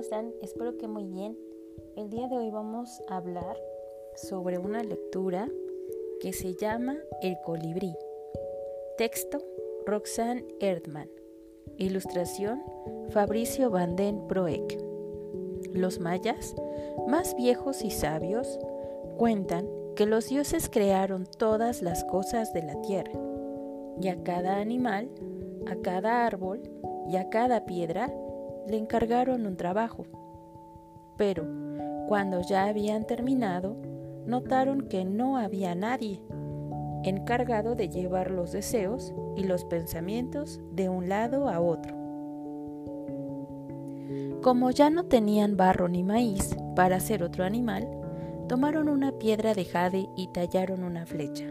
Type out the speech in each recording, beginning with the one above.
están? Espero que muy bien. El día de hoy vamos a hablar sobre una lectura que se llama El colibrí. Texto Roxanne Erdmann. Ilustración Fabricio Van den Broek. Los mayas, más viejos y sabios, cuentan que los dioses crearon todas las cosas de la tierra, y a cada animal, a cada árbol y a cada piedra le encargaron un trabajo. Pero cuando ya habían terminado, notaron que no había nadie encargado de llevar los deseos y los pensamientos de un lado a otro. Como ya no tenían barro ni maíz para hacer otro animal, tomaron una piedra de jade y tallaron una flecha.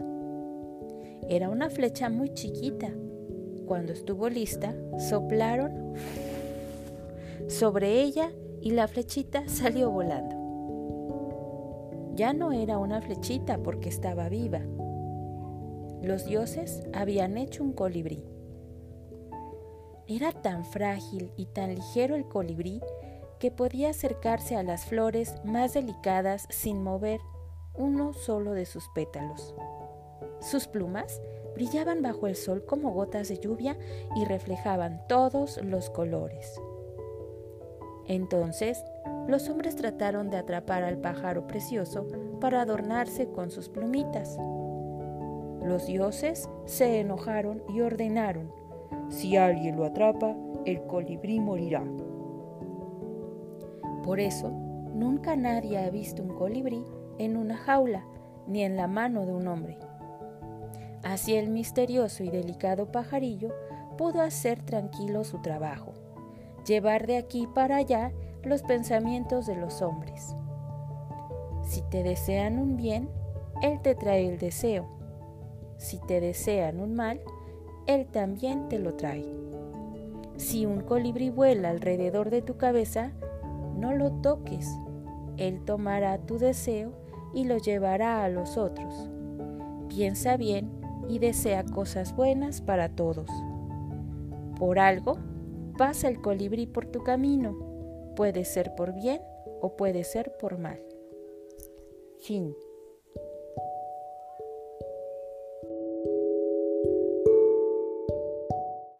Era una flecha muy chiquita. Cuando estuvo lista, soplaron sobre ella y la flechita salió volando. Ya no era una flechita porque estaba viva. Los dioses habían hecho un colibrí. Era tan frágil y tan ligero el colibrí que podía acercarse a las flores más delicadas sin mover uno solo de sus pétalos. Sus plumas brillaban bajo el sol como gotas de lluvia y reflejaban todos los colores. Entonces, los hombres trataron de atrapar al pájaro precioso para adornarse con sus plumitas. Los dioses se enojaron y ordenaron, si alguien lo atrapa, el colibrí morirá. Por eso, nunca nadie ha visto un colibrí en una jaula ni en la mano de un hombre. Así el misterioso y delicado pajarillo pudo hacer tranquilo su trabajo llevar de aquí para allá los pensamientos de los hombres. Si te desean un bien, Él te trae el deseo. Si te desean un mal, Él también te lo trae. Si un colibrí vuela alrededor de tu cabeza, no lo toques. Él tomará tu deseo y lo llevará a los otros. Piensa bien y desea cosas buenas para todos. Por algo, pasa el colibrí por tu camino. Puede ser por bien o puede ser por mal. Fin.